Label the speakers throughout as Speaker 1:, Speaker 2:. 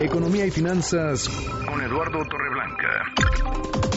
Speaker 1: Economía y finanzas
Speaker 2: con Eduardo Torreblanca.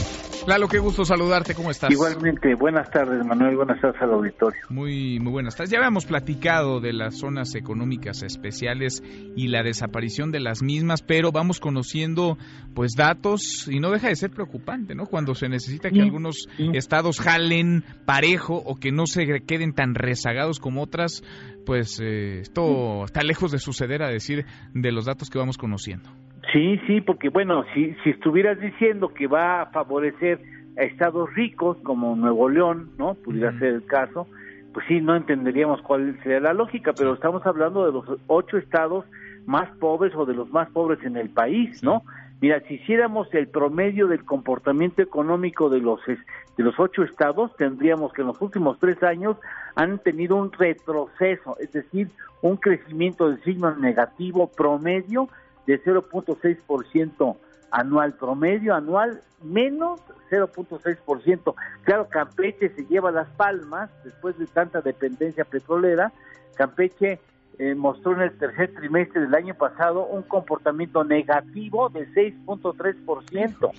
Speaker 3: Lalo, qué gusto saludarte, ¿cómo estás?
Speaker 4: Igualmente, buenas tardes, Manuel, buenas tardes al auditorio.
Speaker 3: Muy, muy buenas tardes. Ya habíamos platicado de las zonas económicas especiales y la desaparición de las mismas, pero vamos conociendo pues datos y no deja de ser preocupante, ¿no? Cuando se necesita que algunos estados jalen parejo o que no se queden tan rezagados como otras, pues eh, esto está lejos de suceder a decir de los datos que vamos conociendo.
Speaker 4: Sí, sí, porque bueno, si, si estuvieras diciendo que va a favorecer a estados ricos como Nuevo León, ¿no? Pudiera ser el caso, pues sí, no entenderíamos cuál sería la lógica, pero estamos hablando de los ocho estados más pobres o de los más pobres en el país, ¿no? Mira, si hiciéramos el promedio del comportamiento económico de los de los ocho estados, tendríamos que en los últimos tres años han tenido un retroceso, es decir, un crecimiento de signo negativo promedio de 0.6% anual, promedio anual menos 0.6%. Claro, Campeche se lleva las palmas después de tanta dependencia petrolera. Campeche eh, mostró en el tercer trimestre del año pasado un comportamiento negativo de 6.3%.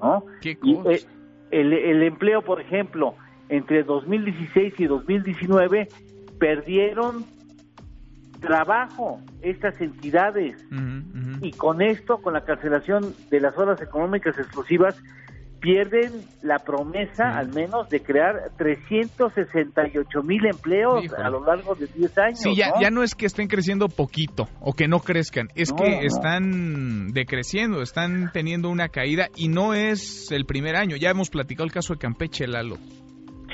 Speaker 4: ¿no?
Speaker 3: ¿Qué
Speaker 4: y, eh, el, el empleo, por ejemplo, entre 2016 y 2019 perdieron trabajo estas entidades y con esto, con la cancelación de las horas económicas exclusivas, pierden la promesa al menos de crear 368 mil empleos a lo largo de 10 años.
Speaker 3: Sí, ya ¿no? ya no es que estén creciendo poquito o que no crezcan, es que están decreciendo, están teniendo una caída y no es el primer año. Ya hemos platicado el caso de Campeche, Lalo.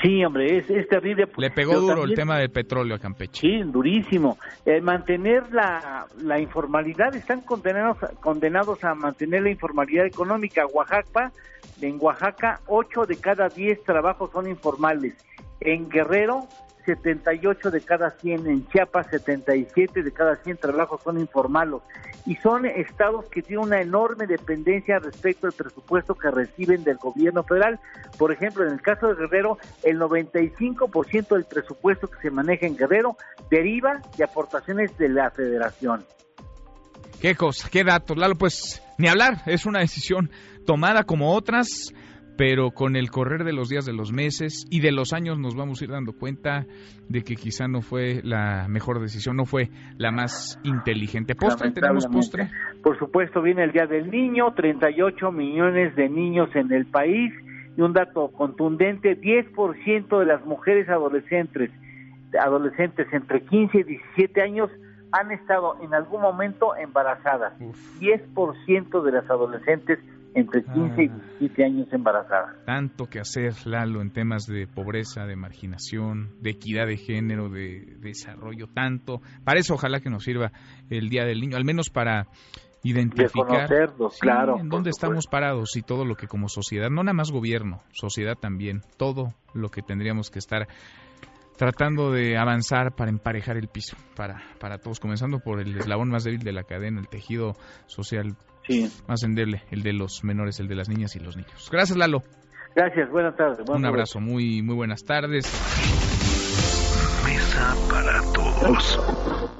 Speaker 4: Sí, hombre, es, es terrible.
Speaker 3: Le pegó duro también, el tema del petróleo a Campeche.
Speaker 4: Sí, durísimo. Eh, mantener la, la informalidad, están condenados, condenados a mantener la informalidad económica. Oaxaca, en Oaxaca, 8 de cada 10 trabajos son informales. En Guerrero, 78 de cada 100, en Chiapas 77 de cada 100 trabajos son informales y son estados que tienen una enorme dependencia respecto al presupuesto que reciben del gobierno federal. Por ejemplo, en el caso de Guerrero, el 95% del presupuesto que se maneja en Guerrero deriva de aportaciones de la federación.
Speaker 3: Qué cosa, qué datos, Lalo, pues ni hablar, es una decisión tomada como otras pero con el correr de los días, de los meses y de los años nos vamos a ir dando cuenta de que quizá no fue la mejor decisión, no fue la más inteligente. ¿Postre? ¿Tenemos postre?
Speaker 4: Por supuesto, viene el Día del Niño, 38 millones de niños en el país y un dato contundente, 10% de las mujeres adolescentes, adolescentes entre 15 y 17 años han estado en algún momento embarazadas. Uf. 10% de las adolescentes entre 15 y 17 años embarazadas.
Speaker 3: Tanto que hacer, Lalo, en temas de pobreza, de marginación, de equidad de género, de, desarrollo, tanto. Para eso ojalá que nos sirva el Día del Niño, al menos para identificar
Speaker 4: sí, claro,
Speaker 3: en dónde estamos parados y todo lo que como sociedad, no nada más gobierno, sociedad también, todo lo que tendríamos que estar tratando de avanzar para emparejar el piso para, para todos, comenzando por el eslabón más débil de la cadena, el tejido social
Speaker 4: sí.
Speaker 3: más endeble, el de los menores, el de las niñas y los niños. Gracias, Lalo.
Speaker 4: Gracias, buenas tardes. Buenas
Speaker 3: Un abrazo, muy, muy buenas tardes.
Speaker 2: Mesa para todos.